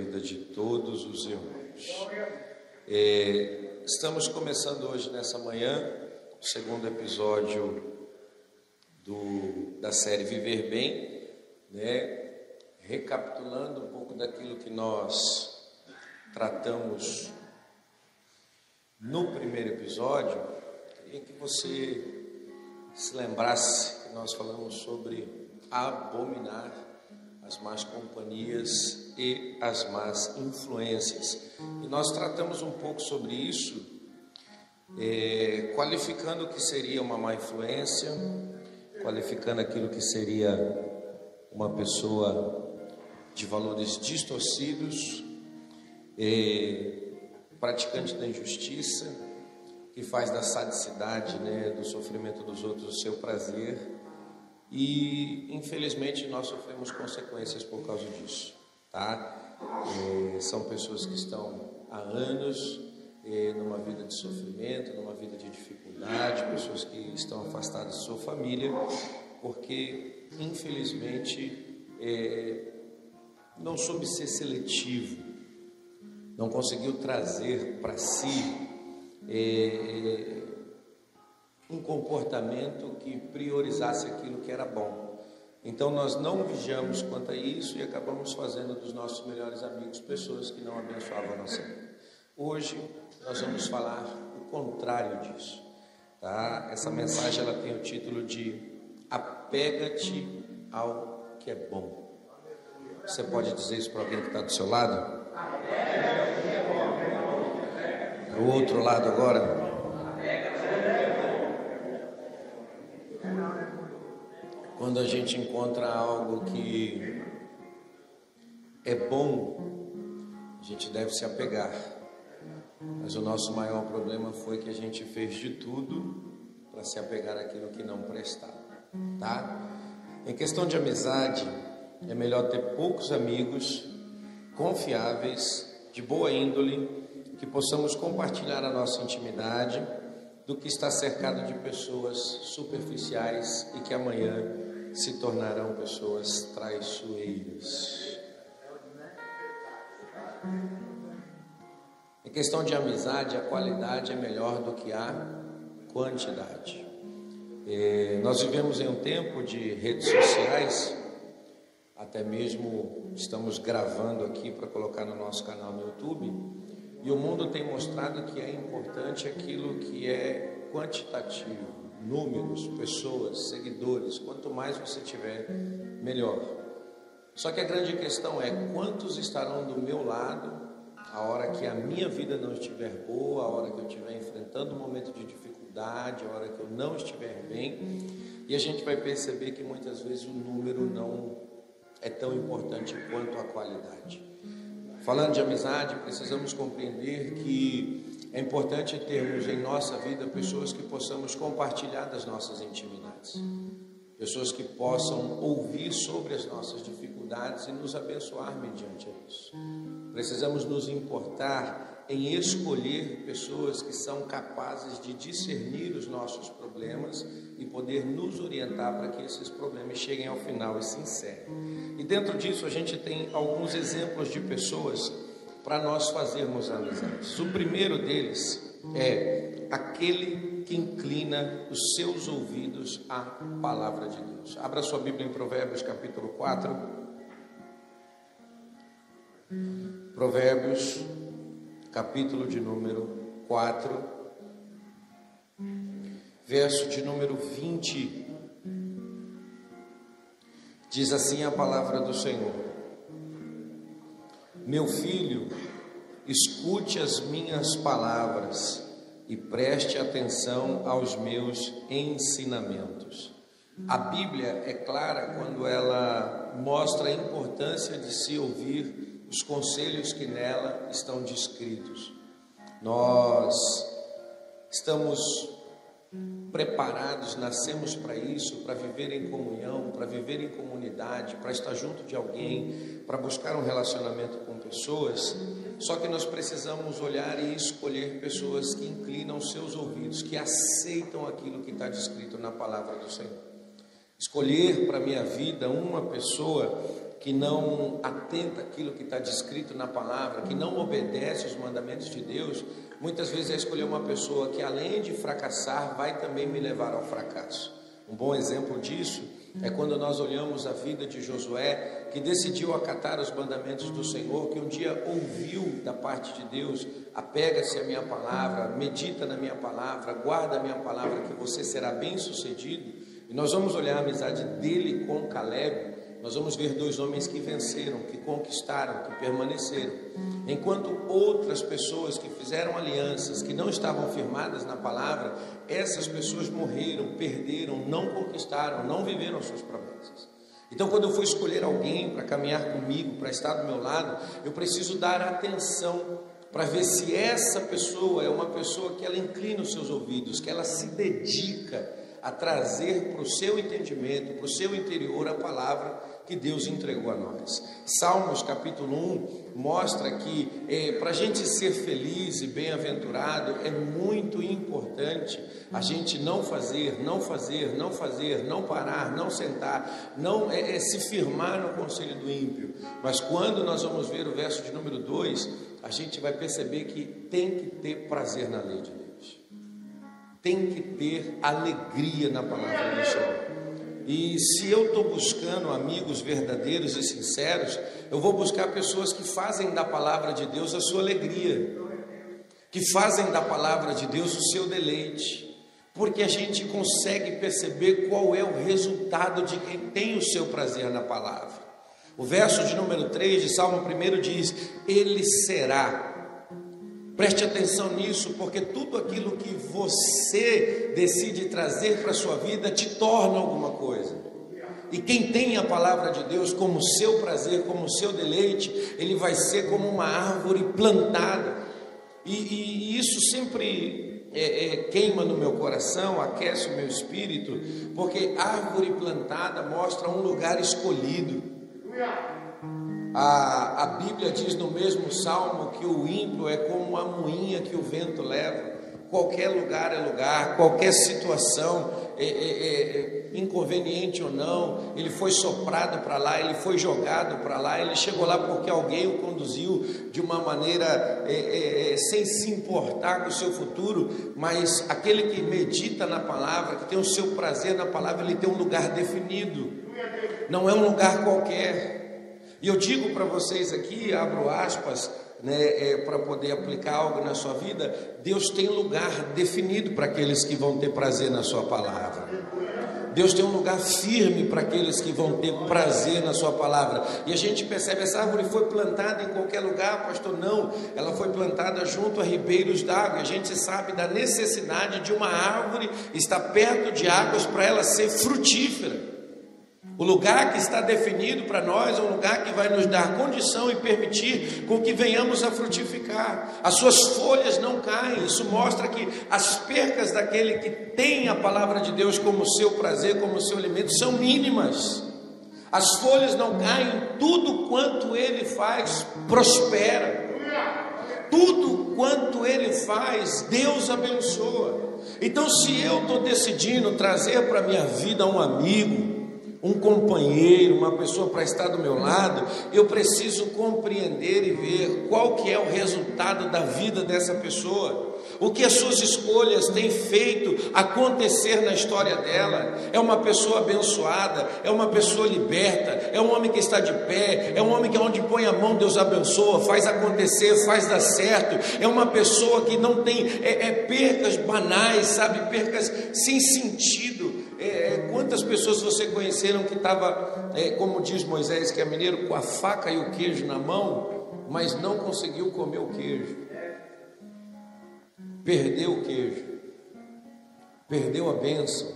vida de todos os irmãos. É, estamos começando hoje, nessa manhã, o segundo episódio do, da série Viver Bem, né? recapitulando um pouco daquilo que nós tratamos no primeiro episódio, queria que você se lembrasse que nós falamos sobre abominar as más companhias e as más influências. E nós tratamos um pouco sobre isso, é, qualificando o que seria uma má influência, qualificando aquilo que seria uma pessoa de valores distorcidos, é, praticante da injustiça, que faz da sadicidade, né, do sofrimento dos outros o seu prazer e infelizmente nós sofremos consequências por causa disso, tá? É, são pessoas que estão há anos é, numa vida de sofrimento, numa vida de dificuldade, pessoas que estão afastadas de sua família, porque infelizmente é, não soube ser seletivo, não conseguiu trazer para si é, um comportamento que priorizasse aquilo que era bom. Então nós não vigiamos quanto a isso e acabamos fazendo dos nossos melhores amigos pessoas que não abençoavam a nossa vida. Hoje nós vamos falar o contrário disso. Tá? Essa mensagem ela tem o título de Apega-te ao que é bom. Você pode dizer isso para alguém que está do seu lado? Para o outro lado agora. Quando a gente encontra algo que é bom, a gente deve se apegar. Mas o nosso maior problema foi que a gente fez de tudo para se apegar àquilo que não prestava, tá? Em questão de amizade, é melhor ter poucos amigos confiáveis, de boa índole, que possamos compartilhar a nossa intimidade, do que estar cercado de pessoas superficiais e que amanhã se tornarão pessoas traiçoeiras. Em questão de amizade, a qualidade é melhor do que a quantidade. É, nós vivemos em um tempo de redes sociais, até mesmo estamos gravando aqui para colocar no nosso canal no YouTube, e o mundo tem mostrado que é importante aquilo que é quantitativo números, pessoas, seguidores, quanto mais você tiver, melhor. Só que a grande questão é quantos estarão do meu lado a hora que a minha vida não estiver boa, a hora que eu estiver enfrentando um momento de dificuldade, a hora que eu não estiver bem. E a gente vai perceber que muitas vezes o número não é tão importante quanto a qualidade. Falando de amizade, precisamos compreender que é importante termos em nossa vida pessoas que possamos compartilhar das nossas intimidades, pessoas que possam ouvir sobre as nossas dificuldades e nos abençoar mediante isso. Precisamos nos importar em escolher pessoas que são capazes de discernir os nossos problemas e poder nos orientar para que esses problemas cheguem ao final e se encerrem. E dentro disso a gente tem alguns exemplos de pessoas para nós fazermos amizades. O primeiro deles é aquele que inclina os seus ouvidos à palavra de Deus. Abra sua Bíblia em Provérbios capítulo 4. Provérbios, capítulo de número 4, verso de número 20. Diz assim a palavra do Senhor: meu filho, escute as minhas palavras e preste atenção aos meus ensinamentos. A Bíblia é clara quando ela mostra a importância de se ouvir os conselhos que nela estão descritos. Nós estamos preparados, nascemos para isso, para viver em comunhão, para viver em comunidade, para estar junto de alguém, para buscar um relacionamento com pessoas. Só que nós precisamos olhar e escolher pessoas que inclinam seus ouvidos, que aceitam aquilo que está descrito na palavra do Senhor. Escolher para minha vida uma pessoa que não atenta aquilo que está descrito na palavra, que não obedece os mandamentos de Deus, muitas vezes é escolher uma pessoa que além de fracassar, vai também me levar ao fracasso. Um bom exemplo disso é quando nós olhamos a vida de Josué, que decidiu acatar os mandamentos do Senhor, que um dia ouviu da parte de Deus: apega-se à minha palavra, medita na minha palavra, guarda a minha palavra, que você será bem sucedido. E nós vamos olhar a amizade dele com Caleb, nós vamos ver dois homens que venceram, que conquistaram, que permaneceram. Enquanto outras pessoas que fizeram alianças, que não estavam firmadas na palavra, essas pessoas morreram, perderam, não conquistaram, não viveram suas promessas. Então, quando eu for escolher alguém para caminhar comigo, para estar do meu lado, eu preciso dar atenção para ver se essa pessoa é uma pessoa que ela inclina os seus ouvidos, que ela se dedica a trazer para o seu entendimento, para o seu interior a palavra que Deus entregou a nós. Salmos capítulo 1 mostra que é, para a gente ser feliz e bem-aventurado é muito importante a gente não fazer, não fazer, não fazer, não parar, não sentar, não é, é se firmar no conselho do ímpio. Mas quando nós vamos ver o verso de número 2, a gente vai perceber que tem que ter prazer na lei de Deus. Tem que ter alegria na palavra do Senhor. E se eu estou buscando amigos verdadeiros e sinceros, eu vou buscar pessoas que fazem da palavra de Deus a sua alegria, que fazem da palavra de Deus o seu deleite, porque a gente consegue perceber qual é o resultado de quem tem o seu prazer na palavra. O verso de número 3 de Salmo 1 diz: Ele será Preste atenção nisso, porque tudo aquilo que você decide trazer para a sua vida te torna alguma coisa. E quem tem a palavra de Deus como seu prazer, como seu deleite, ele vai ser como uma árvore plantada. E, e, e isso sempre é, é, queima no meu coração, aquece o meu espírito, porque árvore plantada mostra um lugar escolhido. A, a Bíblia diz no mesmo salmo que o ímpio é como uma moinha que o vento leva. Qualquer lugar é lugar, qualquer situação, é, é, é, inconveniente ou não, ele foi soprado para lá, ele foi jogado para lá, ele chegou lá porque alguém o conduziu de uma maneira é, é, é, sem se importar com o seu futuro, mas aquele que medita na palavra, que tem o seu prazer na palavra, ele tem um lugar definido, não é um lugar qualquer. E eu digo para vocês aqui, abro aspas, né, é, para poder aplicar algo na sua vida, Deus tem lugar definido para aqueles que vão ter prazer na sua palavra. Deus tem um lugar firme para aqueles que vão ter prazer na sua palavra. E a gente percebe, essa árvore foi plantada em qualquer lugar, pastor? Não, ela foi plantada junto a ribeiros d'água. A gente sabe da necessidade de uma árvore estar perto de águas para ela ser frutífera. O lugar que está definido para nós é um lugar que vai nos dar condição e permitir com que venhamos a frutificar. As suas folhas não caem. Isso mostra que as percas daquele que tem a palavra de Deus como seu prazer, como seu alimento, são mínimas. As folhas não caem, tudo quanto ele faz prospera. Tudo quanto ele faz, Deus abençoa. Então, se eu estou decidindo trazer para a minha vida um amigo, um companheiro, uma pessoa para estar do meu lado, eu preciso compreender e ver qual que é o resultado da vida dessa pessoa. O que as suas escolhas têm feito acontecer na história dela? É uma pessoa abençoada, é uma pessoa liberta, é um homem que está de pé, é um homem que onde põe a mão Deus abençoa, faz acontecer, faz dar certo. É uma pessoa que não tem é, é percas banais, sabe, percas sem sentido é, é, quantas pessoas você conheceram que estava, é, como diz Moisés, que é mineiro, com a faca e o queijo na mão, mas não conseguiu comer o queijo? Perdeu o queijo, perdeu a bênção.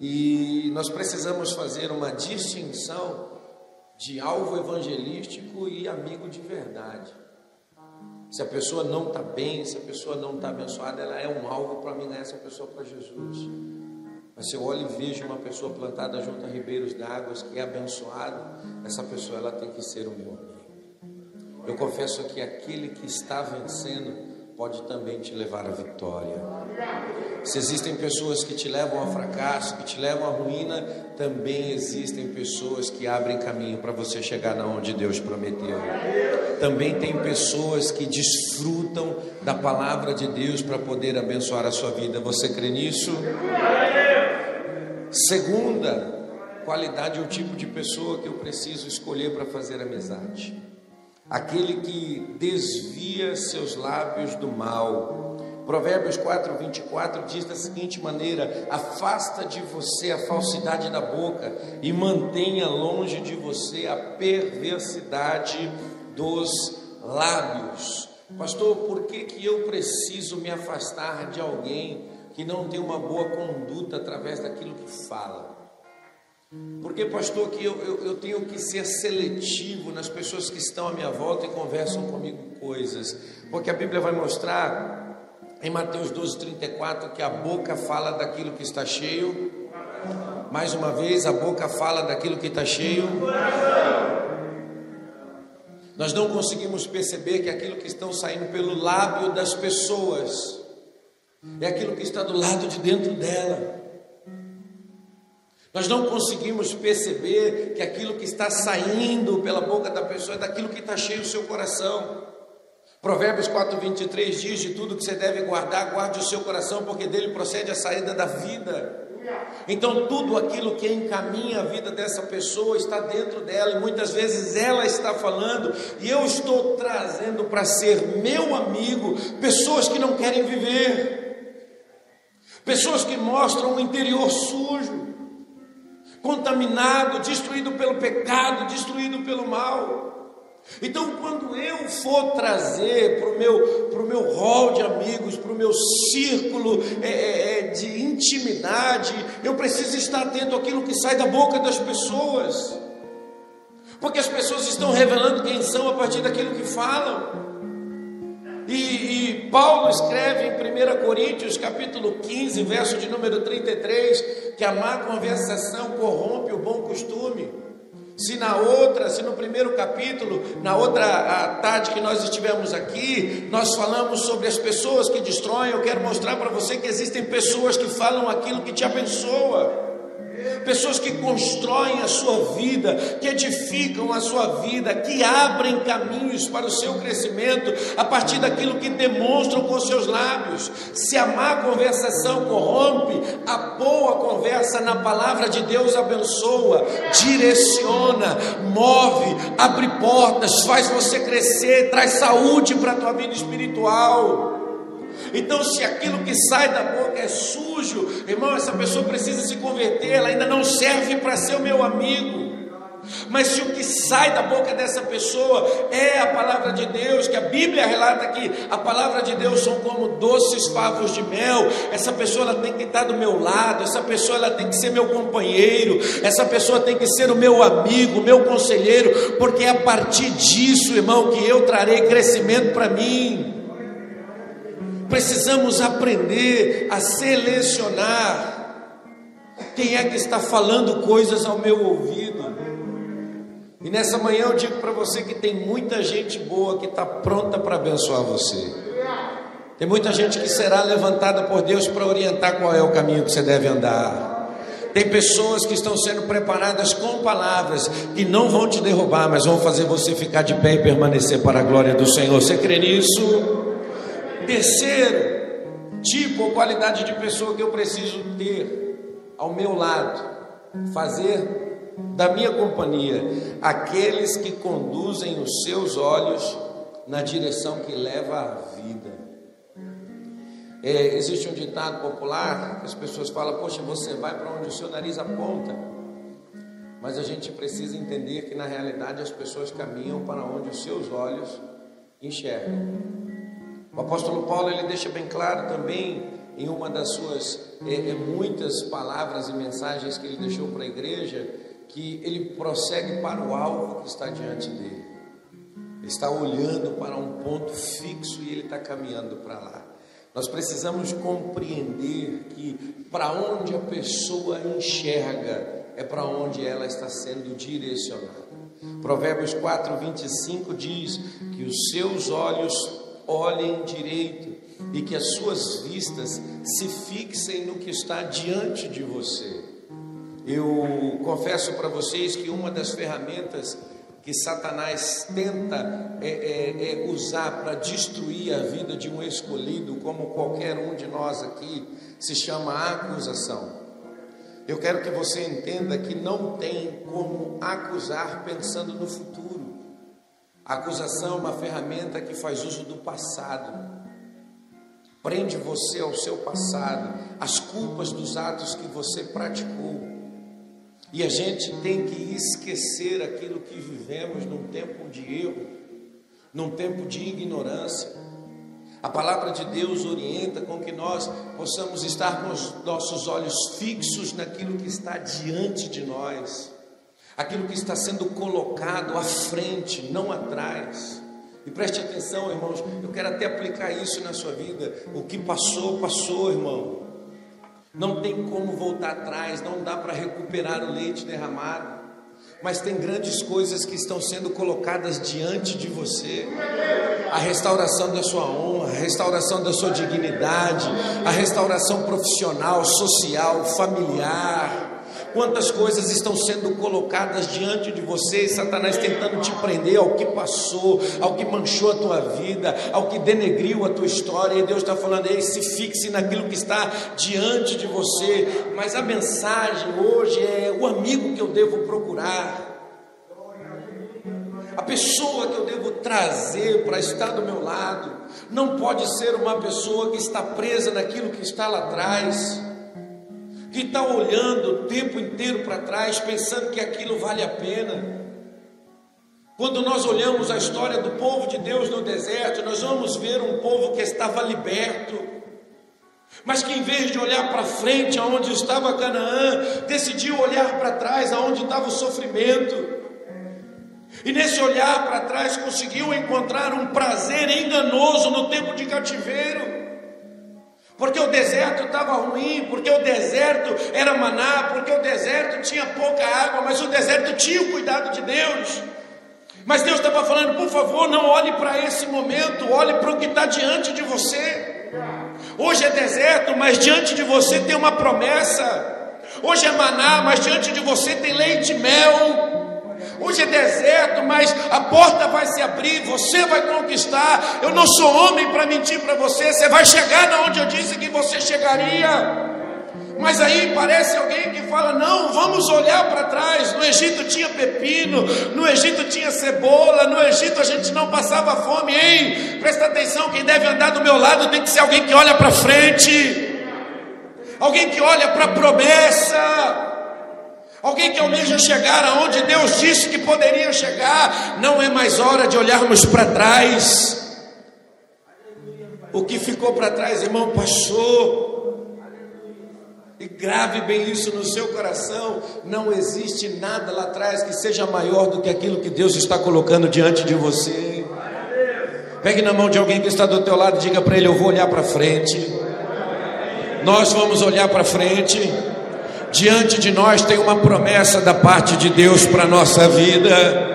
E nós precisamos fazer uma distinção de alvo evangelístico e amigo de verdade. Se a pessoa não está bem, se a pessoa não está abençoada, ela é um alvo para mim ganhar essa pessoa para Jesus. Mas se eu olho e vejo uma pessoa plantada junto a ribeiros d'águas que é abençoada, essa pessoa ela tem que ser o meu amigo. Eu confesso que aquele que está vencendo pode também te levar à vitória. Se existem pessoas que te levam ao fracasso, que te levam à ruína, também existem pessoas que abrem caminho para você chegar na onde Deus prometeu. Também tem pessoas que desfrutam da palavra de Deus para poder abençoar a sua vida. Você crê nisso? Segunda qualidade ou tipo de pessoa que eu preciso escolher para fazer amizade aquele que desvia seus lábios do mal. Provérbios 4, 24 diz da seguinte maneira: Afasta de você a falsidade da boca e mantenha longe de você a perversidade dos lábios. Pastor, por que, que eu preciso me afastar de alguém que não tem uma boa conduta através daquilo que fala? Porque, pastor, que eu, eu, eu, tenho que ser seletivo nas pessoas que estão à minha volta e conversam comigo coisas. Porque a Bíblia vai mostrar em Mateus 12, 34 que a boca fala daquilo que está cheio. Mais uma vez, a boca fala daquilo que está cheio. Nós não conseguimos perceber que aquilo que estão saindo pelo lábio das pessoas é aquilo que está do lado de dentro dela. Nós não conseguimos perceber que aquilo que está saindo pela boca da pessoa é daquilo que está cheio o seu coração. Provérbios 4, 23 diz: De tudo que você deve guardar, guarde o seu coração, porque dele procede a saída da vida. Então, tudo aquilo que encaminha a vida dessa pessoa está dentro dela, e muitas vezes ela está falando, e eu estou trazendo para ser meu amigo pessoas que não querem viver, pessoas que mostram um interior sujo, contaminado, destruído pelo pecado, destruído pelo mal. Então, quando eu for trazer para o meu, pro meu hall de amigos, para o meu círculo é, é, é, de intimidade, eu preciso estar atento àquilo que sai da boca das pessoas, porque as pessoas estão revelando quem são a partir daquilo que falam. E, e, Paulo escreve em 1 Coríntios, capítulo 15, verso de número 33, que a má conversação corrompe o bom costume. Se na outra, se no primeiro capítulo, na outra tarde que nós estivemos aqui, nós falamos sobre as pessoas que destroem, eu quero mostrar para você que existem pessoas que falam aquilo que te abençoa pessoas que constroem a sua vida, que edificam a sua vida, que abrem caminhos para o seu crescimento a partir daquilo que demonstram com seus lábios. Se a má conversação corrompe, a boa conversa na palavra de Deus abençoa, direciona, move, abre portas, faz você crescer, traz saúde para a tua vida espiritual. Então, se aquilo que sai da boca é sujo, irmão, essa pessoa precisa se converter, ela ainda não serve para ser o meu amigo. Mas se o que sai da boca dessa pessoa é a palavra de Deus, que a Bíblia relata que a palavra de Deus são como doces favos de mel, essa pessoa ela tem que estar do meu lado, essa pessoa ela tem que ser meu companheiro, essa pessoa tem que ser o meu amigo, meu conselheiro, porque é a partir disso, irmão, que eu trarei crescimento para mim. Precisamos aprender a selecionar quem é que está falando coisas ao meu ouvido. E nessa manhã eu digo para você que tem muita gente boa que está pronta para abençoar você. Tem muita gente que será levantada por Deus para orientar qual é o caminho que você deve andar. Tem pessoas que estão sendo preparadas com palavras que não vão te derrubar, mas vão fazer você ficar de pé e permanecer para a glória do Senhor. Você crê nisso? Terceiro tipo ou qualidade de pessoa que eu preciso ter ao meu lado, fazer da minha companhia aqueles que conduzem os seus olhos na direção que leva à vida. É, existe um ditado popular que as pessoas falam: Poxa, você vai para onde o seu nariz aponta. Mas a gente precisa entender que na realidade as pessoas caminham para onde os seus olhos enxergam. O apóstolo Paulo ele deixa bem claro também em uma das suas é, é, muitas palavras e mensagens que ele deixou para a igreja que ele prossegue para o alvo que está diante dele. Ele está olhando para um ponto fixo e ele está caminhando para lá. Nós precisamos compreender que para onde a pessoa enxerga é para onde ela está sendo direcionada. Provérbios 4, 25 diz que os seus olhos olhem direito e que as suas vistas se fixem no que está diante de você. Eu confesso para vocês que uma das ferramentas que Satanás tenta é, é, é usar para destruir a vida de um escolhido, como qualquer um de nós aqui, se chama acusação. Eu quero que você entenda que não tem como acusar pensando no futuro. A acusação é uma ferramenta que faz uso do passado. Prende você ao seu passado, as culpas dos atos que você praticou. E a gente tem que esquecer aquilo que vivemos num tempo de erro, num tempo de ignorância. A palavra de Deus orienta com que nós possamos estar com os nossos olhos fixos naquilo que está diante de nós, aquilo que está sendo colocado à frente, não atrás. E preste atenção, irmãos, eu quero até aplicar isso na sua vida. O que passou, passou, irmão. Não tem como voltar atrás, não dá para recuperar o leite derramado mas tem grandes coisas que estão sendo colocadas diante de você. A restauração da sua honra, a restauração da sua dignidade, a restauração profissional, social, familiar. Quantas coisas estão sendo colocadas diante de você, Satanás tentando te prender ao que passou, ao que manchou a tua vida, ao que denegriu a tua história, e Deus está falando, ei, se fixe naquilo que está diante de você. Mas a mensagem hoje é o amigo que eu devo procurar. A pessoa que eu devo trazer para estar do meu lado não pode ser uma pessoa que está presa naquilo que está lá atrás que está olhando o tempo inteiro para trás, pensando que aquilo vale a pena. Quando nós olhamos a história do povo de Deus no deserto, nós vamos ver um povo que estava liberto, mas que em vez de olhar para frente, aonde estava Canaã, decidiu olhar para trás, aonde estava o sofrimento. E nesse olhar para trás conseguiu encontrar um prazer enganoso no tempo de cativeiro porque o deserto estava ruim, porque o deserto era maná, porque o deserto tinha pouca água, mas o deserto tinha o cuidado de Deus. Mas Deus estava falando, por favor, não olhe para esse momento, olhe para o que está diante de você. Hoje é deserto, mas diante de você tem uma promessa. Hoje é maná, mas diante de você tem leite e mel. Hoje é deserto, mas a porta vai se abrir, você vai conquistar. Eu não sou homem para mentir para você. Você vai chegar na onde eu disse que você chegaria. Mas aí parece alguém que fala: não, vamos olhar para trás. No Egito tinha pepino, no Egito tinha cebola, no Egito a gente não passava fome. Ei, presta atenção: quem deve andar do meu lado tem que ser alguém que olha para frente, alguém que olha para a promessa. Alguém que almeja chegar aonde Deus disse que poderia chegar, não é mais hora de olharmos para trás. O que ficou para trás, irmão, passou. E grave bem isso no seu coração: não existe nada lá atrás que seja maior do que aquilo que Deus está colocando diante de você. Pegue na mão de alguém que está do teu lado e diga para ele: Eu vou olhar para frente. Nós vamos olhar para frente. Diante de nós tem uma promessa da parte de Deus para a nossa vida.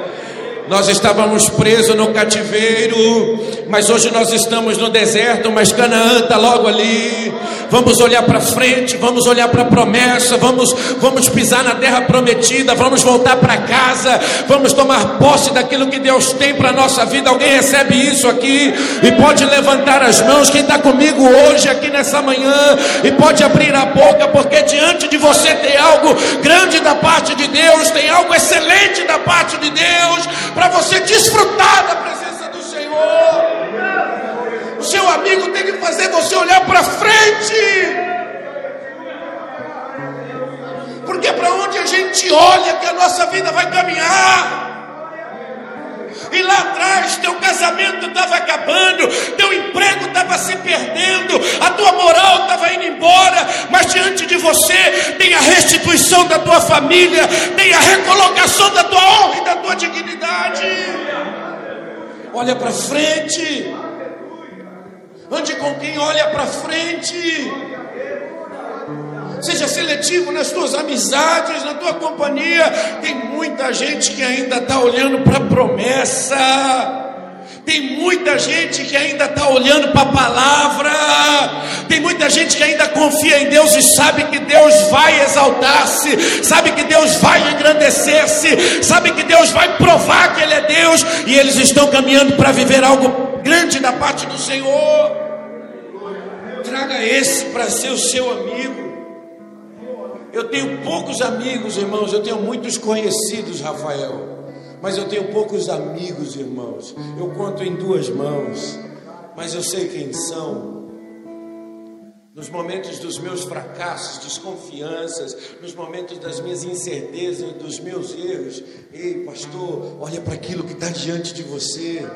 Nós estávamos presos no cativeiro, mas hoje nós estamos no deserto, mas Canaã está logo ali. Vamos olhar para frente, vamos olhar para a promessa, vamos, vamos pisar na terra prometida, vamos voltar para casa, vamos tomar posse daquilo que Deus tem para a nossa vida. Alguém recebe isso aqui e pode levantar as mãos. Quem está comigo hoje, aqui nessa manhã, e pode abrir a boca, porque diante de você tem algo grande da parte de Deus, tem algo excelente da parte de Deus para você desfrutar da presença do Senhor. O seu amigo tem que fazer você olhar para frente. Porque para onde a gente olha que a nossa vida vai caminhar. E lá atrás teu casamento estava acabando, restituição da tua família, tem a recolocação da tua honra e da tua dignidade. Olha para frente, ande com quem olha para frente. Seja seletivo nas tuas amizades, na tua companhia. Tem muita gente que ainda está olhando para a promessa Tem muita gente que ainda está olhando para a palavra, tem muita gente que ainda confia em Deus e sabe que Deus vai exaltar-se, sabe que Deus vai engrandecer-se, sabe que Deus vai provar que Ele é Deus, e eles estão caminhando para viver algo grande da parte do Senhor. Traga esse para ser o seu amigo. Eu tenho poucos amigos, irmãos, eu tenho muitos conhecidos, Rafael. Mas eu tenho poucos amigos, irmãos. Eu conto em duas mãos, mas eu sei quem são. Nos momentos dos meus fracassos, desconfianças, nos momentos das minhas incertezas, dos meus erros. Ei, pastor, olha para aquilo que está diante de você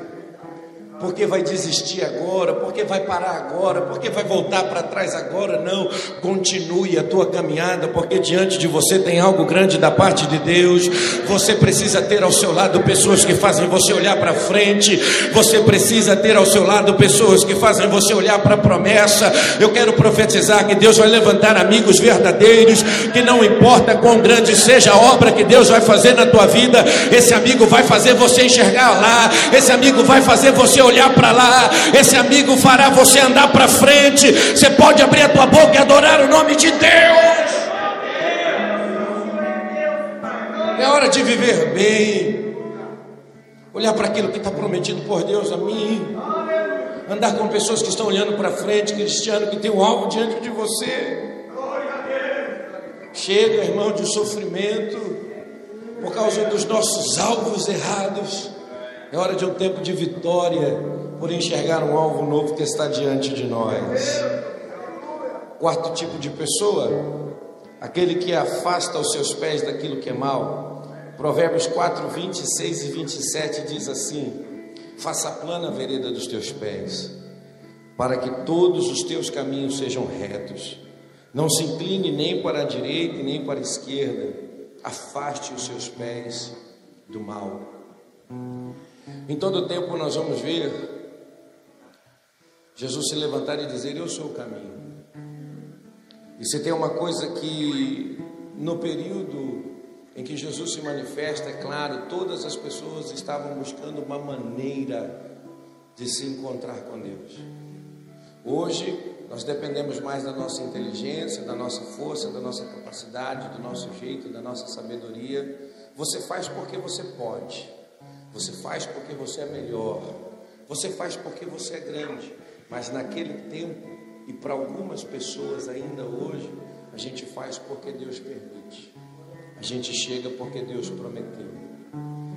porque vai desistir agora, porque vai parar agora, porque vai voltar para trás agora. Não, continue a tua caminhada, porque diante de você tem algo grande da parte de Deus. Você precisa ter ao seu lado pessoas que fazem você olhar para frente. Você precisa ter ao seu lado pessoas que fazem você olhar para a promessa. Eu quero profetizar que Deus vai levantar amigos verdadeiros, que não importa quão grande seja a obra que Deus vai fazer na tua vida, esse amigo vai fazer você enxergar lá, esse amigo vai fazer você olhar olhar para lá, esse amigo fará você andar para frente. Você pode abrir a tua boca e adorar o nome de Deus. É hora de viver bem, olhar para aquilo que está prometido por Deus a mim, andar com pessoas que estão olhando para frente, cristiano que tem um alvo diante de você. Chega, irmão, de sofrimento por causa dos nossos alvos errados. É hora de um tempo de vitória por enxergar um alvo novo que está diante de nós. Quarto tipo de pessoa, aquele que afasta os seus pés daquilo que é mal. Provérbios 4, 26 e 27 diz assim: Faça plana a vereda dos teus pés, para que todos os teus caminhos sejam retos. Não se incline nem para a direita nem para a esquerda. Afaste os seus pés do mal. Em todo tempo nós vamos ver Jesus se levantar e dizer: Eu sou o caminho. E se tem uma coisa que no período em que Jesus se manifesta, é claro, todas as pessoas estavam buscando uma maneira de se encontrar com Deus. Hoje nós dependemos mais da nossa inteligência, da nossa força, da nossa capacidade, do nosso jeito, da nossa sabedoria. Você faz porque você pode. Você faz porque você é melhor. Você faz porque você é grande. Mas naquele tempo, e para algumas pessoas ainda hoje, a gente faz porque Deus permite. A gente chega porque Deus prometeu.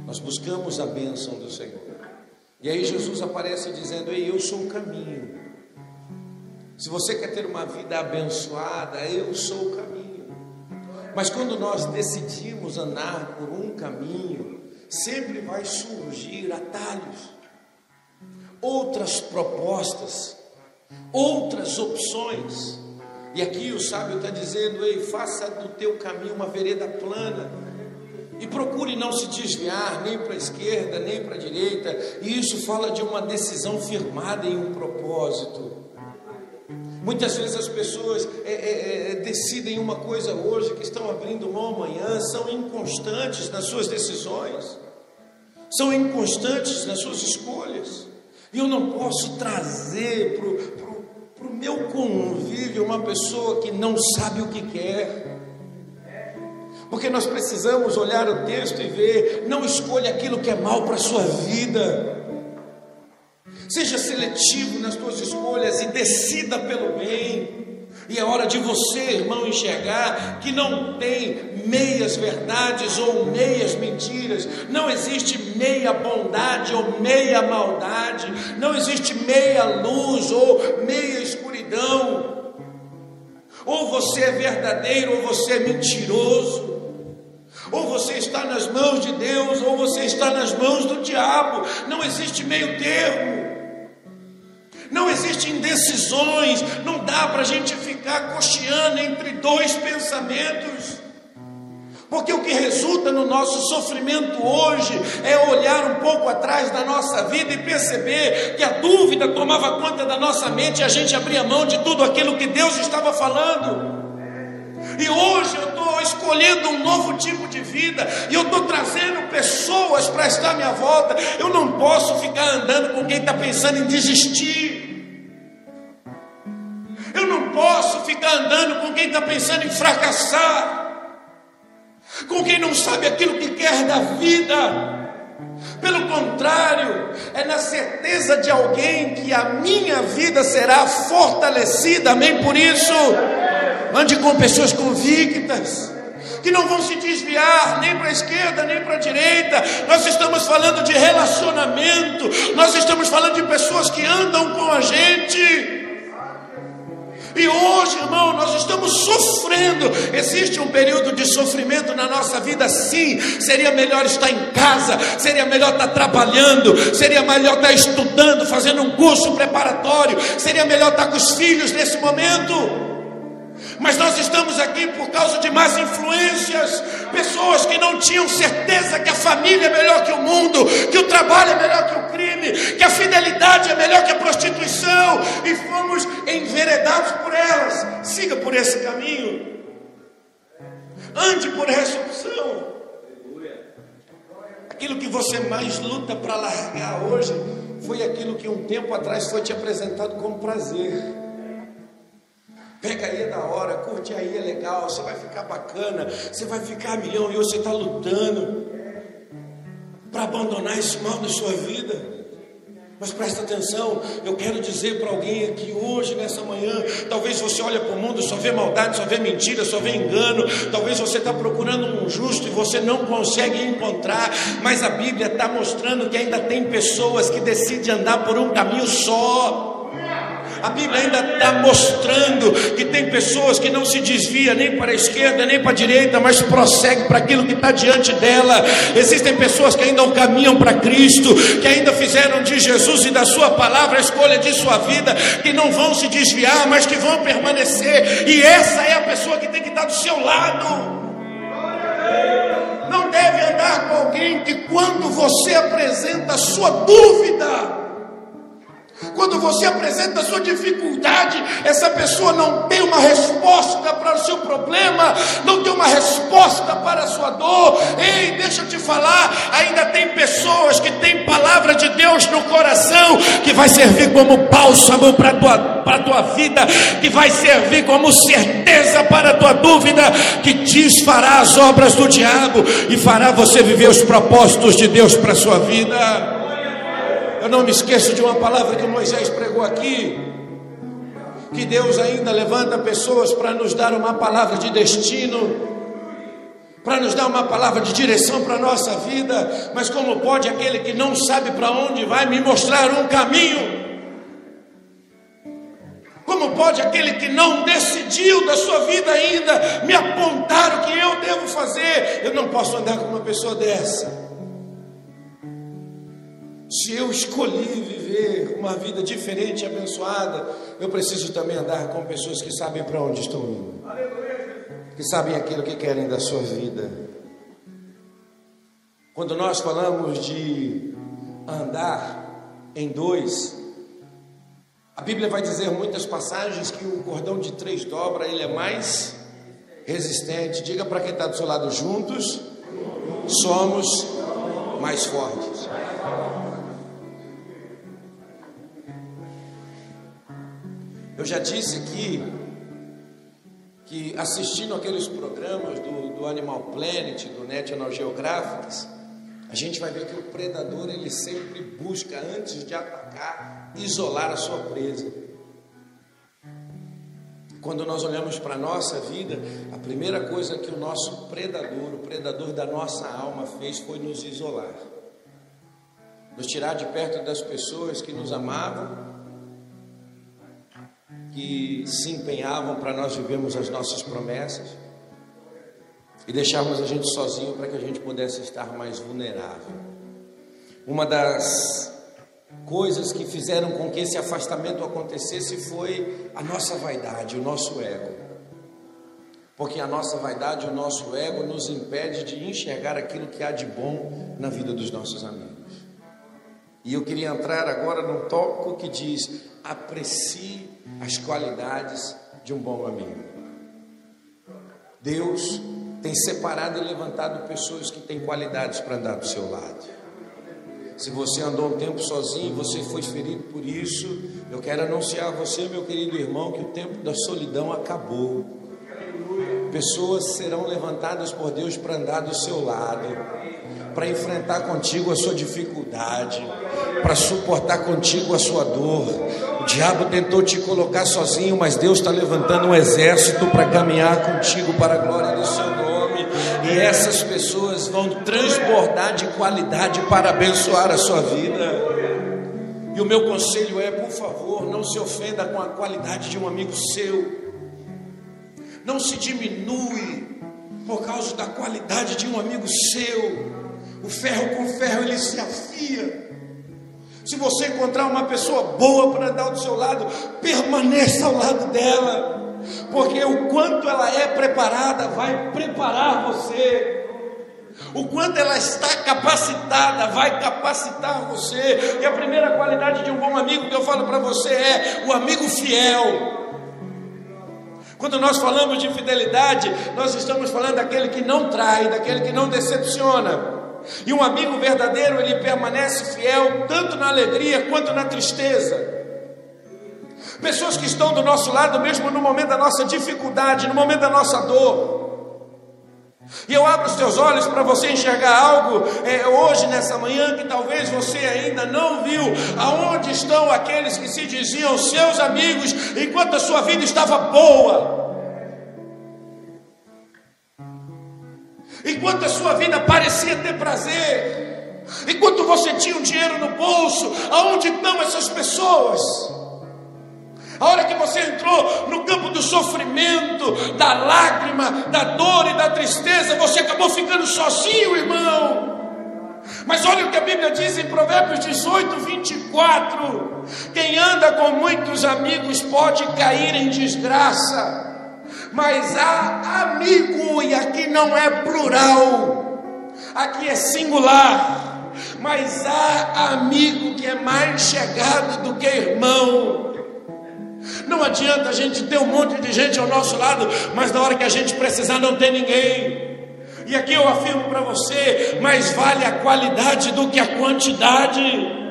Nós buscamos a bênção do Senhor. E aí Jesus aparece dizendo: Ei, eu sou o caminho. Se você quer ter uma vida abençoada, eu sou o caminho. Mas quando nós decidimos andar por um caminho, sempre vai surgir atalhos, outras propostas, outras opções. E aqui o sábio está dizendo: ei, faça do teu caminho uma vereda plana. E procure não se desviar nem para a esquerda, nem para a direita. E isso fala de uma decisão firmada em um propósito. Muitas vezes as pessoas é, é, é, decidem uma coisa hoje, que estão abrindo mão amanhã, são inconstantes nas suas decisões, são inconstantes nas suas escolhas. E eu não posso trazer para o meu convívio uma pessoa que não sabe o que quer. Porque nós precisamos olhar o texto e ver, não escolha aquilo que é mal para a sua vida. Seja seletivo nas tuas escolhas e decida pelo bem. E é hora de você, irmão, enxergar que não tem meias verdades ou meias mentiras, não existe meia bondade ou meia maldade, não existe meia luz ou meia escuridão. Ou você é verdadeiro ou você é mentiroso. Ou você está nas mãos de Deus, ou você está nas mãos do diabo. Não existe meio termo. Não existem indecisões, não dá para a gente ficar cocheando entre dois pensamentos. Porque o que resulta no nosso sofrimento hoje é olhar um pouco atrás da nossa vida e perceber que a dúvida tomava conta da nossa mente e a gente abria mão de tudo aquilo que Deus estava falando. E hoje eu estou escolhendo um novo tipo de vida, e eu estou trazendo pessoas para estar à minha volta. Eu não posso ficar andando com quem está pensando em desistir. Eu não posso ficar andando com quem está pensando em fracassar com quem não sabe aquilo que quer da vida. Pelo contrário, é na certeza de alguém que a minha vida será fortalecida, amém? Por isso, ande com pessoas convictas, que não vão se desviar nem para a esquerda nem para a direita. Nós estamos falando de relacionamento, nós estamos falando de pessoas que andam com a gente. E hoje, irmão, nós estamos sofrendo. Existe um período de sofrimento na nossa vida, sim. Seria melhor estar em casa, seria melhor estar trabalhando, seria melhor estar estudando, fazendo um curso preparatório, seria melhor estar com os filhos nesse momento. Mas nós estamos aqui por causa de más influências, pessoas que não tinham certeza que a família é melhor que o mundo, que o trabalho é melhor que o crime, que a fidelidade é melhor que a prostituição, e fomos enveredados por elas. Siga por esse caminho, ande por essa opção. Aquilo que você mais luta para largar hoje foi aquilo que um tempo atrás foi te apresentado como prazer. Pega aí é da hora, curte aí, é legal, você vai ficar bacana, você vai ficar milhão e hoje você está lutando para abandonar esse mal da sua vida. Mas presta atenção, eu quero dizer para alguém aqui hoje, nessa manhã, talvez você olhe para o mundo, só vê maldade, só vê mentira, só vê engano, talvez você está procurando um justo e você não consegue encontrar, mas a Bíblia está mostrando que ainda tem pessoas que decidem andar por um caminho só. A Bíblia ainda está mostrando que tem pessoas que não se desvia nem para a esquerda nem para a direita, mas prossegue para aquilo que está diante dela. Existem pessoas que ainda não caminham para Cristo, que ainda fizeram de Jesus e da Sua palavra a escolha de sua vida, que não vão se desviar, mas que vão permanecer. E essa é a pessoa que tem que estar do seu lado. Não deve andar com alguém que, quando você apresenta a sua dúvida, quando você apresenta a sua dificuldade, essa pessoa não tem uma resposta para o seu problema, não tem uma resposta para a sua dor. Ei, deixa eu te falar, ainda tem pessoas que têm palavra de Deus no coração, que vai servir como bálsamo para a tua, para a tua vida, que vai servir como certeza para a tua dúvida, que desfará as obras do diabo e fará você viver os propósitos de Deus para a sua vida. Eu não me esqueço de uma palavra que Moisés pregou aqui. Que Deus ainda levanta pessoas para nos dar uma palavra de destino, para nos dar uma palavra de direção para a nossa vida. Mas como pode aquele que não sabe para onde vai me mostrar um caminho? Como pode aquele que não decidiu da sua vida ainda me apontar o que eu devo fazer? Eu não posso andar com uma pessoa dessa. Se eu escolhi viver uma vida diferente e abençoada, eu preciso também andar com pessoas que sabem para onde estão indo, que sabem aquilo que querem da sua vida. Quando nós falamos de andar em dois, a Bíblia vai dizer muitas passagens que o cordão de três dobra, ele é mais resistente. Diga para quem está do seu lado, juntos somos mais fortes. Eu já disse aqui que assistindo aqueles programas do, do Animal Planet, do National Geographic, a gente vai ver que o predador ele sempre busca, antes de atacar, isolar a sua presa. Quando nós olhamos para a nossa vida, a primeira coisa que o nosso predador, o predador da nossa alma, fez foi nos isolar, nos tirar de perto das pessoas que nos amavam que se empenhavam para nós vivermos as nossas promessas e deixarmos a gente sozinho para que a gente pudesse estar mais vulnerável. Uma das coisas que fizeram com que esse afastamento acontecesse foi a nossa vaidade, o nosso ego. Porque a nossa vaidade, o nosso ego nos impede de enxergar aquilo que há de bom na vida dos nossos amigos. E eu queria entrar agora num tópico que diz: aprecie as qualidades de um bom amigo. Deus tem separado e levantado pessoas que têm qualidades para andar do seu lado. Se você andou um tempo sozinho, você foi ferido por isso, eu quero anunciar a você, meu querido irmão, que o tempo da solidão acabou. Pessoas serão levantadas por Deus para andar do seu lado, para enfrentar contigo a sua dificuldade, para suportar contigo a sua dor. O diabo tentou te colocar sozinho, mas Deus está levantando um exército para caminhar contigo para a glória do seu nome. E essas pessoas vão transbordar de qualidade para abençoar a sua vida. E o meu conselho é, por favor, não se ofenda com a qualidade de um amigo seu. Não se diminui por causa da qualidade de um amigo seu. O ferro com ferro ele se afia. Se você encontrar uma pessoa boa para dar do seu lado, permaneça ao lado dela porque o quanto ela é preparada vai preparar você. O quanto ela está capacitada vai capacitar você. E a primeira qualidade de um bom amigo que eu falo para você é o amigo fiel. Quando nós falamos de fidelidade, nós estamos falando daquele que não trai, daquele que não decepciona. E um amigo verdadeiro, ele permanece fiel tanto na alegria quanto na tristeza pessoas que estão do nosso lado, mesmo no momento da nossa dificuldade, no momento da nossa dor. E eu abro os teus olhos para você enxergar algo é, hoje, nessa manhã, que talvez você ainda não viu. Aonde estão aqueles que se diziam seus amigos enquanto a sua vida estava boa? Enquanto a sua vida parecia ter prazer, enquanto você tinha um dinheiro no bolso, aonde estão essas pessoas? A hora que você entrou no campo do sofrimento, da lágrima, da dor e da tristeza, você acabou ficando sozinho, irmão. Mas olha o que a Bíblia diz em Provérbios 18, 24: quem anda com muitos amigos pode cair em desgraça, mas há amigo, e aqui não é plural, aqui é singular, mas há amigo que é mais chegado do que irmão. Não adianta a gente ter um monte de gente ao nosso lado, mas na hora que a gente precisar não tem ninguém. E aqui eu afirmo para você: mais vale a qualidade do que a quantidade.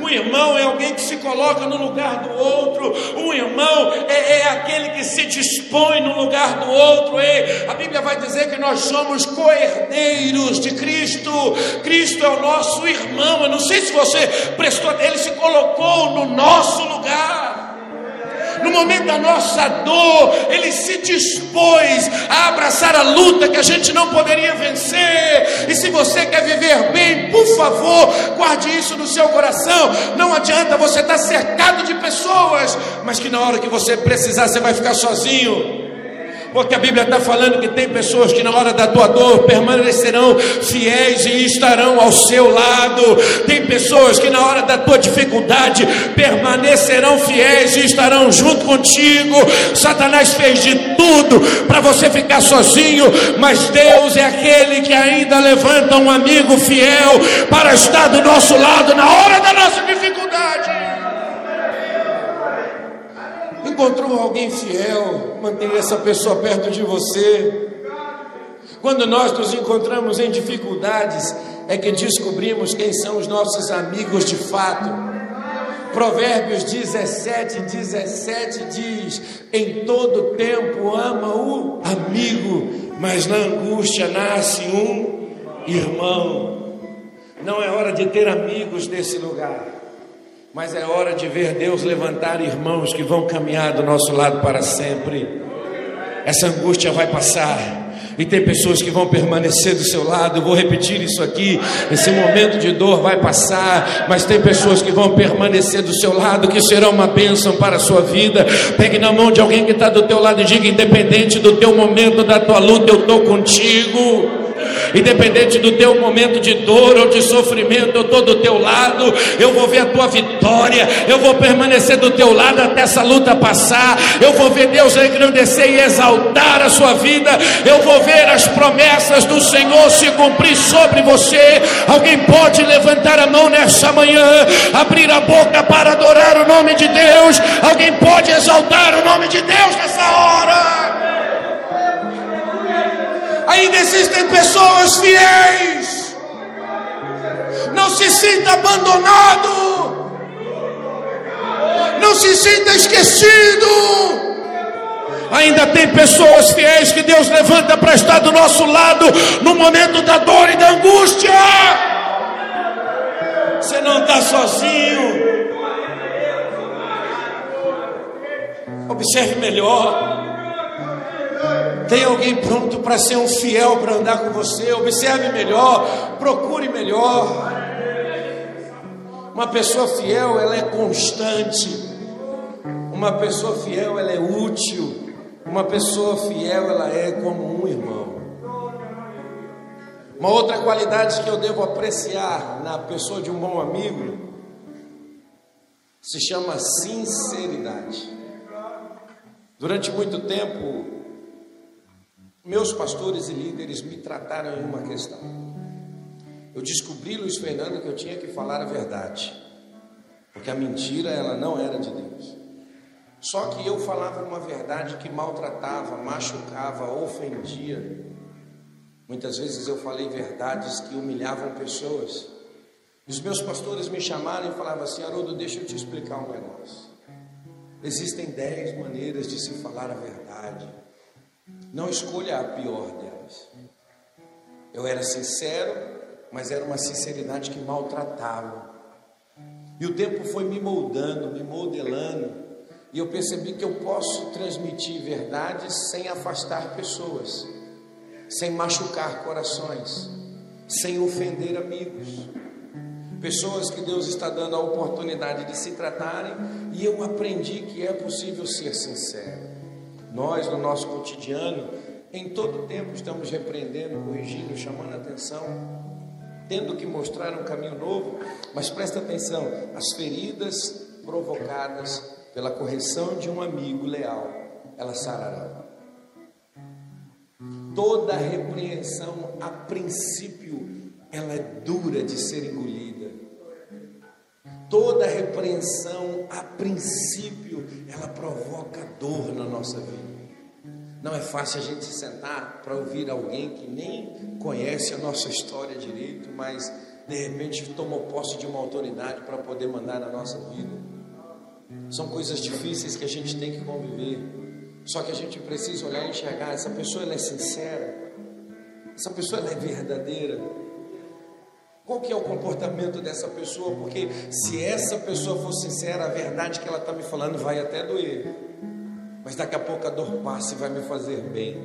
Um irmão é alguém que se coloca no lugar do outro. Um irmão é, é aquele que se dispõe no lugar do outro. É, a Bíblia vai dizer que nós somos coerdeiros de Cristo. Cristo é o nosso irmão. Eu não sei se você prestou, ele se colocou no nosso lugar no momento da nossa dor, Ele se dispôs a abraçar a luta que a gente não poderia vencer. E se você quer viver bem, por favor, guarde isso no seu coração. Não adianta você estar cercado de pessoas, mas que na hora que você precisar, você vai ficar sozinho. Porque a Bíblia está falando que tem pessoas que na hora da tua dor permanecerão fiéis e estarão ao seu lado. Tem pessoas que na hora da tua dificuldade permanecerão fiéis e estarão junto contigo. Satanás fez de tudo para você ficar sozinho, mas Deus é aquele que ainda levanta um amigo fiel para estar do nosso lado na hora da nossa dificuldade encontrou alguém fiel, mantenha essa pessoa perto de você. Quando nós nos encontramos em dificuldades, é que descobrimos quem são os nossos amigos de fato. Provérbios 17, 17 diz: Em todo tempo ama o amigo, mas na angústia nasce um irmão. Não é hora de ter amigos nesse lugar. Mas é hora de ver Deus levantar irmãos que vão caminhar do nosso lado para sempre. Essa angústia vai passar. E tem pessoas que vão permanecer do seu lado. Eu vou repetir isso aqui. Esse momento de dor vai passar, mas tem pessoas que vão permanecer do seu lado, que será uma bênção para a sua vida. Pegue na mão de alguém que está do teu lado e diga: independente do teu momento, da tua luta, eu estou contigo independente do teu momento de dor ou de sofrimento, eu estou do teu lado, eu vou ver a tua vitória, eu vou permanecer do teu lado até essa luta passar, eu vou ver Deus engrandecer e exaltar a sua vida, eu vou ver as promessas do Senhor se cumprir sobre você. Alguém pode levantar a mão nessa manhã, abrir a boca para adorar o nome de Deus, alguém pode exaltar o nome de Deus nessa hora. Ainda existem pessoas fiéis. Não se sinta abandonado. Não se sinta esquecido. Ainda tem pessoas fiéis que Deus levanta para estar do nosso lado no momento da dor e da angústia. Você não está sozinho. Observe melhor. Tem alguém pronto para ser um fiel para andar com você? Observe melhor, procure melhor. Uma pessoa fiel, ela é constante. Uma pessoa fiel, ela é útil. Uma pessoa fiel, ela é como um irmão. Uma outra qualidade que eu devo apreciar na pessoa de um bom amigo se chama sinceridade. Durante muito tempo, meus pastores e líderes me trataram em uma questão. Eu descobri, Luiz Fernando, que eu tinha que falar a verdade, porque a mentira ela não era de Deus. Só que eu falava uma verdade que maltratava, machucava, ofendia. Muitas vezes eu falei verdades que humilhavam pessoas. Os meus pastores me chamaram e falavam assim: Haroldo, deixa eu te explicar um negócio. Existem dez maneiras de se falar a verdade. Não escolha a pior delas. Eu era sincero, mas era uma sinceridade que maltratava. E o tempo foi me moldando, me modelando. E eu percebi que eu posso transmitir verdades sem afastar pessoas, sem machucar corações, sem ofender amigos. Pessoas que Deus está dando a oportunidade de se tratarem, e eu aprendi que é possível ser sincero. Nós, no nosso cotidiano, em todo tempo estamos repreendendo, corrigindo, chamando a atenção, tendo que mostrar um caminho novo, mas presta atenção: as feridas provocadas pela correção de um amigo leal, ela sarará. Toda repreensão, a princípio, ela é dura de ser engolida. Toda repreensão, a princípio, ela provoca dor na nossa vida. Não é fácil a gente se sentar para ouvir alguém que nem conhece a nossa história direito, mas de repente tomou posse de uma autoridade para poder mandar na nossa vida. São coisas difíceis que a gente tem que conviver. Só que a gente precisa olhar e enxergar: essa pessoa ela é sincera, essa pessoa ela é verdadeira. Qual que é o comportamento dessa pessoa? Porque se essa pessoa for sincera, a verdade que ela está me falando vai até doer. Mas daqui a pouco a dor passa e vai me fazer bem.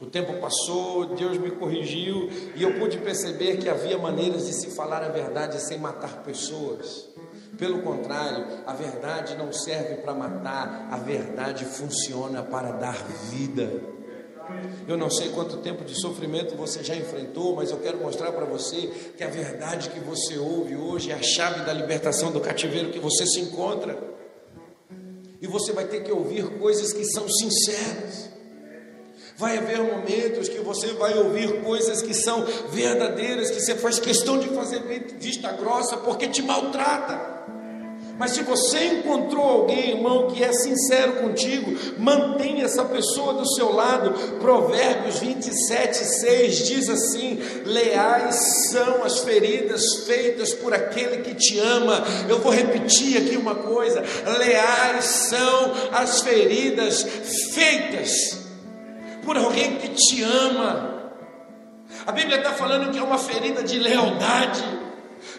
O tempo passou, Deus me corrigiu e eu pude perceber que havia maneiras de se falar a verdade sem matar pessoas. Pelo contrário, a verdade não serve para matar, a verdade funciona para dar vida. Eu não sei quanto tempo de sofrimento você já enfrentou, mas eu quero mostrar para você que a verdade que você ouve hoje é a chave da libertação do cativeiro que você se encontra. E você vai ter que ouvir coisas que são sinceras. Vai haver momentos que você vai ouvir coisas que são verdadeiras, que você faz questão de fazer vista grossa porque te maltrata. Mas se você encontrou alguém, irmão, que é sincero contigo, mantenha essa pessoa do seu lado. Provérbios 27, 6 diz assim: Leais são as feridas feitas por aquele que te ama. Eu vou repetir aqui uma coisa: leais são as feridas feitas por alguém que te ama. A Bíblia está falando que é uma ferida de lealdade.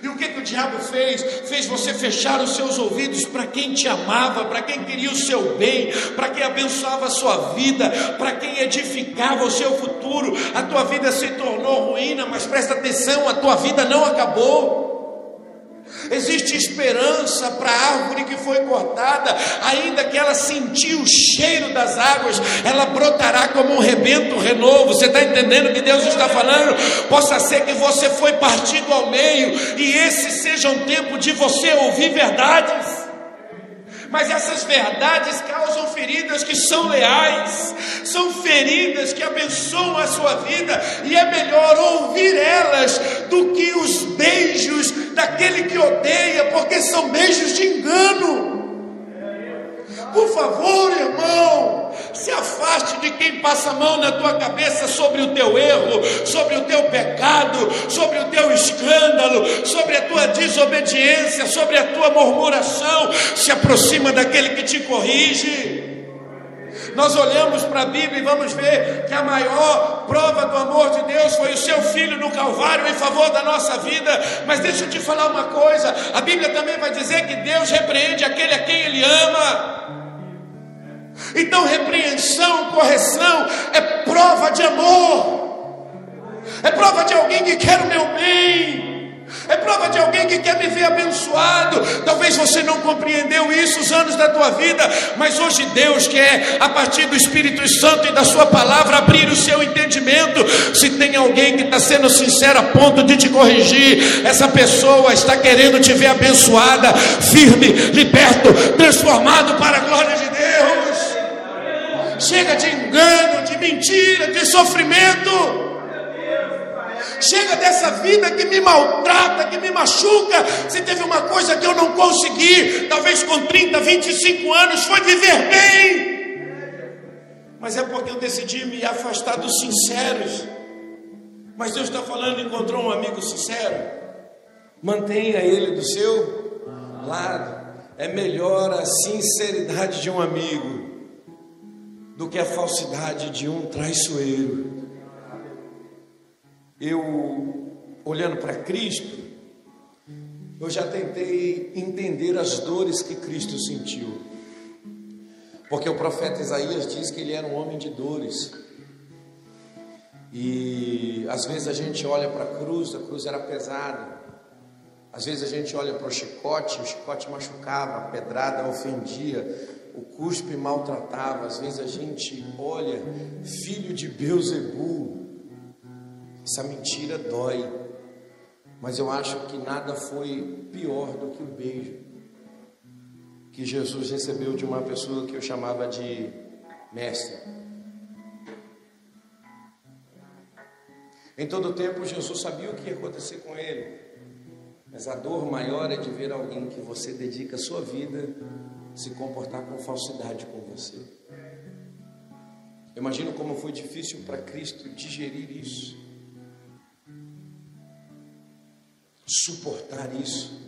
E o que, que o diabo fez? Fez você fechar os seus ouvidos para quem te amava, para quem queria o seu bem, para quem abençoava a sua vida, para quem edificava o seu futuro. A tua vida se tornou ruína, mas presta atenção: a tua vida não acabou. Existe esperança para a árvore que foi cortada, ainda que ela sentiu o cheiro das águas, ela brotará como um rebento renovo. Você está entendendo o que Deus está falando? Possa ser que você foi partido ao meio e esse seja um tempo de você ouvir verdades mas essas verdades causam feridas que são leais, são feridas que abençoam a sua vida, e é melhor ouvir elas do que os beijos daquele que odeia, porque são beijos de engano. Por favor, irmão, Se afaste de quem passa a mão na tua cabeça sobre o teu erro, sobre o teu pecado, sobre o teu escândalo, sobre a tua desobediência, sobre a tua murmuração. Se aproxima daquele que te corrige. Nós olhamos para a Bíblia e vamos ver que a maior prova do amor de Deus foi o seu filho no Calvário em favor da nossa vida. Mas deixa eu te falar uma coisa: a Bíblia também vai dizer que Deus repreende aquele a quem Ele ama. Então, repreensão, correção é prova de amor, é prova de alguém que quer o meu bem. É prova de alguém que quer me ver abençoado. Talvez você não compreendeu isso os anos da tua vida, mas hoje Deus quer, a partir do Espírito Santo e da Sua palavra, abrir o seu entendimento. Se tem alguém que está sendo sincero a ponto de te corrigir, essa pessoa está querendo te ver abençoada, firme, liberto, transformado para a glória de. Chega de engano, de mentira, de sofrimento. Chega dessa vida que me maltrata, que me machuca. Se teve uma coisa que eu não consegui, talvez com 30, 25 anos, foi viver bem. Mas é porque eu decidi me afastar dos sinceros. Mas Deus está falando, encontrou um amigo sincero. Mantenha ele do seu lado. É melhor a sinceridade de um amigo do que a falsidade de um traiçoeiro eu, olhando para Cristo, eu já tentei entender as dores que Cristo sentiu. Porque o profeta Isaías diz que ele era um homem de dores. E às vezes a gente olha para a cruz, a cruz era pesada. Às vezes a gente olha para o chicote, o chicote machucava, a pedrada ofendia, o cuspe maltratava. Às vezes a gente olha, filho de Beuzebu, essa mentira dói, mas eu acho que nada foi pior do que o beijo que Jesus recebeu de uma pessoa que eu chamava de mestre. Em todo tempo, Jesus sabia o que ia acontecer com ele, mas a dor maior é de ver alguém que você dedica a sua vida se comportar com falsidade com você. Imagino como foi difícil para Cristo digerir isso. suportar isso,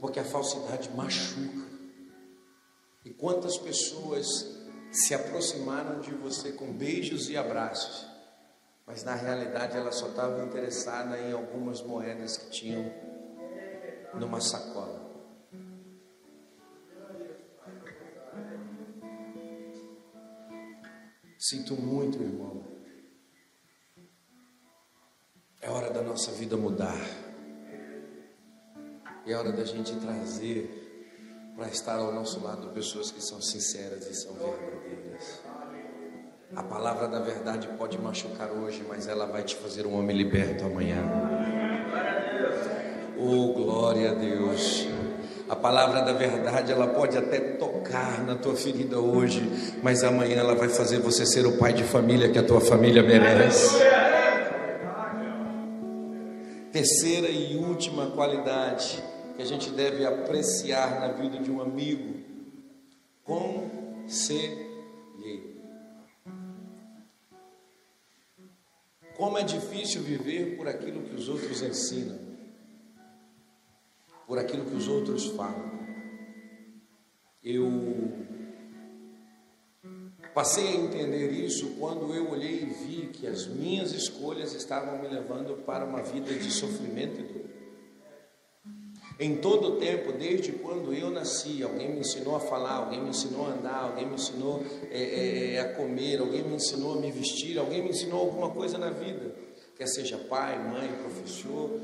porque a falsidade machuca. E quantas pessoas se aproximaram de você com beijos e abraços, mas na realidade ela só estava interessada em algumas moedas que tinham numa sacola. Sinto muito, irmão. É hora da nossa vida mudar. É hora da gente trazer para estar ao nosso lado pessoas que são sinceras e são verdadeiras. A palavra da verdade pode machucar hoje, mas ela vai te fazer um homem liberto amanhã. Oh, glória a Deus. A palavra da verdade, ela pode até tocar na tua ferida hoje, mas amanhã ela vai fazer você ser o pai de família que a tua família merece. Terceira e última qualidade que a gente deve apreciar na vida de um amigo. Conselheiro. Como é difícil viver por aquilo que os outros ensinam, por aquilo que os outros falam. Eu passei a entender isso quando eu olhei e vi que as minhas escolhas estavam me levando para uma vida de sofrimento e dor. Em todo o tempo, desde quando eu nasci, alguém me ensinou a falar, alguém me ensinou a andar, alguém me ensinou é, é, é, a comer, alguém me ensinou a me vestir, alguém me ensinou alguma coisa na vida, quer seja pai, mãe, professor.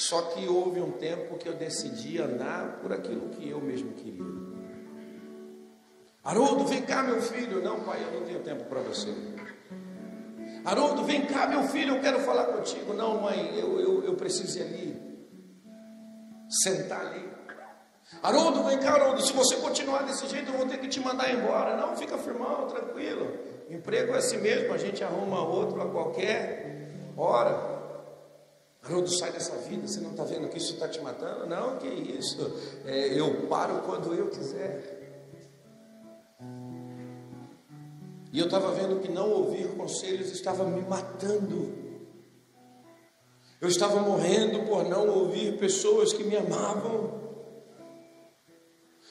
Só que houve um tempo que eu decidi andar por aquilo que eu mesmo queria. Haroldo, vem cá, meu filho. Não, pai, eu não tenho tempo para você. Haroldo, vem cá, meu filho, eu quero falar contigo. Não, mãe, eu, eu, eu preciso ir ali sentar ali. Haroldo, vem cá, Haroldo, se você continuar desse jeito, eu vou ter que te mandar embora. Não, fica firmão, tranquilo. Emprego é assim mesmo, a gente arruma outro a qualquer hora. Haroldo, sai dessa vida, você não está vendo que isso está te matando? Não, que isso. É, eu paro quando eu quiser. E eu estava vendo que não ouvir conselhos estava me matando. Eu estava morrendo por não ouvir pessoas que me amavam,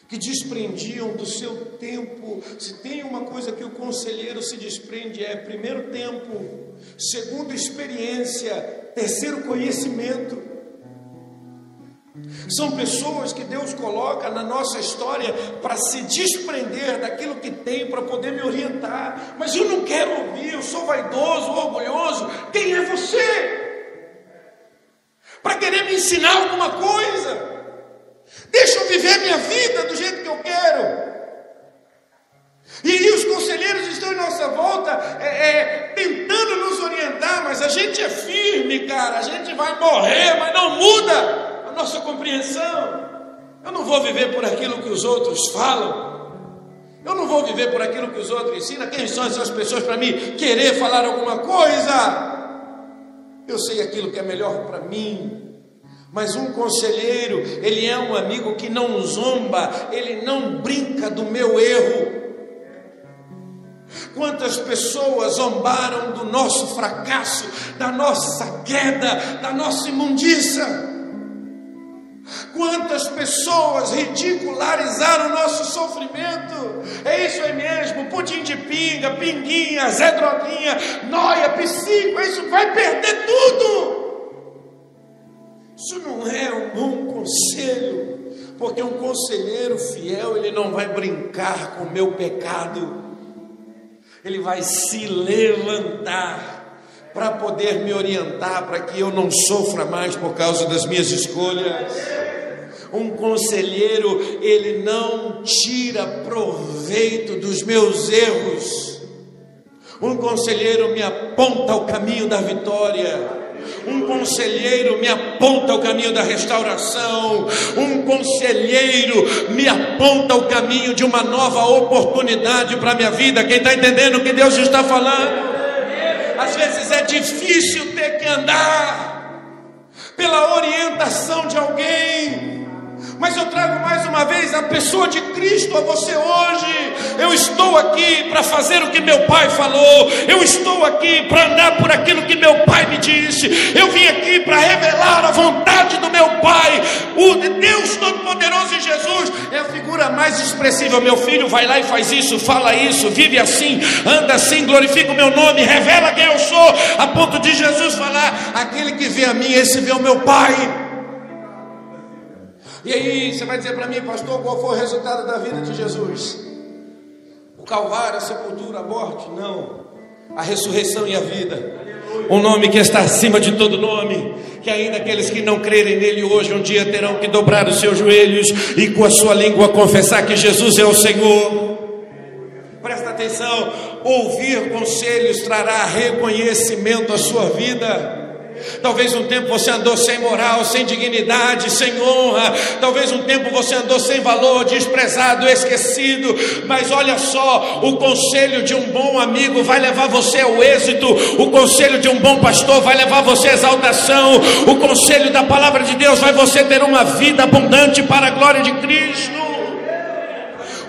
que desprendiam do seu tempo. Se tem uma coisa que o conselheiro se desprende é primeiro tempo, segundo experiência, terceiro conhecimento. São pessoas que Deus coloca na nossa história para se desprender daquilo que tem, para poder me orientar. Mas eu não quero ouvir, eu sou vaidoso, orgulhoso. Quem é você? Para querer me ensinar alguma coisa. Deixa eu viver minha vida do jeito que eu quero. E os conselheiros estão em nossa volta, é, é, tentando mas a gente é firme, cara. A gente vai morrer, mas não muda nossa compreensão. Eu não vou viver por aquilo que os outros falam. Eu não vou viver por aquilo que os outros ensinam. Quem são essas pessoas para mim querer falar alguma coisa? Eu sei aquilo que é melhor para mim. Mas um conselheiro, ele é um amigo que não zomba, ele não brinca do meu erro. Quantas pessoas zombaram do nosso fracasso, da nossa queda, da nossa imundícia? Quantas pessoas ridicularizaram o nosso sofrimento? É isso aí mesmo, pudim de pinga, pinguinha, Zé Droguinha, noia, psico, isso vai perder tudo. Isso não é um bom conselho, porque um conselheiro fiel, ele não vai brincar com o meu pecado, ele vai se levantar para poder me orientar, para que eu não sofra mais por causa das minhas escolhas. Um conselheiro, ele não tira proveito dos meus erros. Um conselheiro me aponta o caminho da vitória. Um conselheiro me aponta o caminho da restauração. Um conselheiro me aponta o caminho de uma nova oportunidade para a minha vida. Quem está entendendo o que Deus está falando? Às vezes é difícil ter que andar pela orientação de alguém mas eu trago mais uma vez a pessoa de Cristo a você hoje. Eu estou aqui para fazer o que meu pai falou. Eu estou aqui para andar por aquilo que meu pai me disse. Eu vim aqui para revelar a vontade do meu pai. O Deus Todo-Poderoso em Jesus é a figura mais expressiva. Meu filho vai lá e faz isso, fala isso, vive assim, anda assim, glorifica o meu nome, revela quem eu sou, a ponto de Jesus falar: aquele que vê a mim, esse vê o meu pai. E aí você vai dizer para mim, pastor, qual foi o resultado da vida de Jesus? O Calvário, a sepultura, a morte? Não. A ressurreição e a vida. Um nome que está acima de todo nome, que ainda aqueles que não crerem nele hoje um dia terão que dobrar os seus joelhos e com a sua língua confessar que Jesus é o Senhor. Presta atenção, ouvir conselhos trará reconhecimento à sua vida. Talvez um tempo você andou sem moral, sem dignidade, sem honra. Talvez um tempo você andou sem valor, desprezado, esquecido. Mas olha só, o conselho de um bom amigo vai levar você ao êxito. O conselho de um bom pastor vai levar você à exaltação. O conselho da palavra de Deus vai você ter uma vida abundante para a glória de Cristo.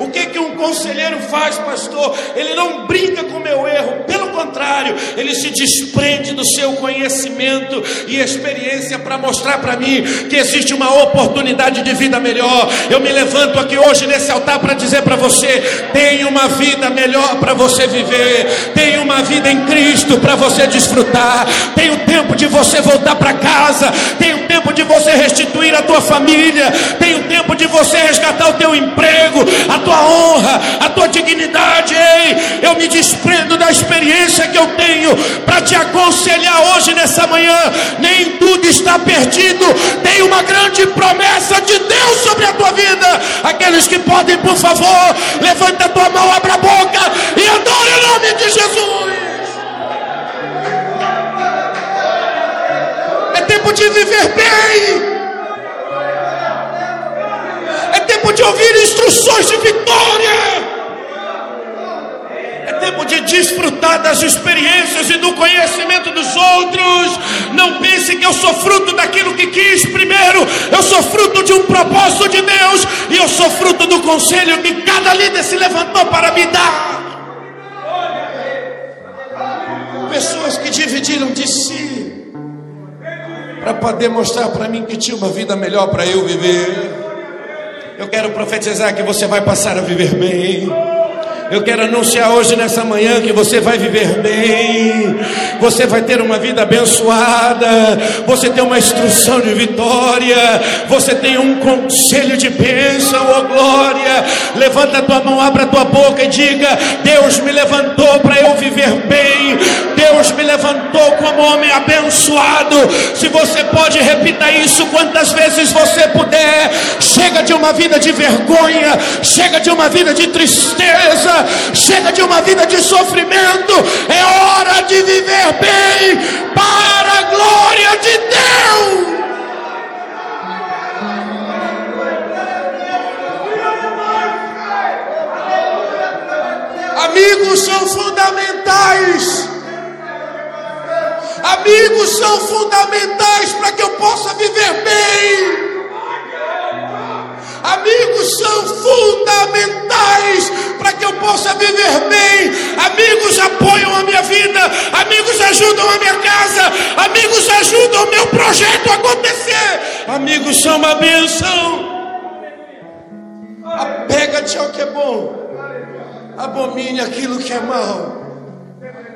O que que um conselheiro faz, pastor? Ele não brinca com o meu erro, pelo contrário, ele se desprende do seu conhecimento e experiência para mostrar para mim que existe uma oportunidade de vida melhor. Eu me levanto aqui hoje nesse altar para dizer para você: tem uma vida melhor para você viver, tem uma vida em Cristo para você desfrutar, tem o tempo de você voltar para casa, tem o tempo de você restituir a tua família, tem o tempo de você resgatar o teu emprego, a tua honra, a tua dignidade. Ei, eu me desprendo da experiência que eu tenho para te aconselhar hoje nessa manhã. Nem tudo está perdido. Tem uma grande promessa de Deus sobre a tua vida. Aqueles que podem, por favor, levanta a tua mão, abra a boca e adore o nome de Jesus. Tempo de viver bem tempo de ouvir instruções de vitória. É tempo de desfrutar das experiências e do conhecimento dos outros. Não pense que eu sou fruto daquilo que quis primeiro. Eu sou fruto de um propósito de Deus. E eu sou fruto do conselho que cada líder se levantou para me dar. pessoas que dividiram de si para poder mostrar para mim que tinha uma vida melhor para eu viver. Eu quero profetizar que você vai passar a viver bem. Eu quero anunciar hoje nessa manhã que você vai viver bem, você vai ter uma vida abençoada, você tem uma instrução de vitória, você tem um conselho de bênção, oh glória. Levanta a tua mão, abra a tua boca e diga: Deus me levantou para eu viver bem, Deus me levantou como homem abençoado. Se você pode, repita isso quantas vezes você puder. Chega de uma vida de vergonha, chega de uma vida de tristeza chega de uma vida de sofrimento, é hora de viver bem para a glória de Deus. Amigos são fundamentais. Amigos são fundamentais para que eu possa viver bem. Amigos são fundamentais para que eu possa viver bem. Amigos apoiam a minha vida. Amigos ajudam a minha casa. Amigos ajudam o meu projeto a acontecer. Amigos são uma bênção. Apega-te ao que é bom. Abomine aquilo que é mal.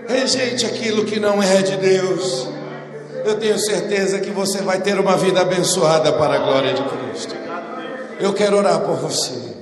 Rejeite aquilo que não é de Deus. Eu tenho certeza que você vai ter uma vida abençoada para a glória de Cristo. Eu quero orar por você.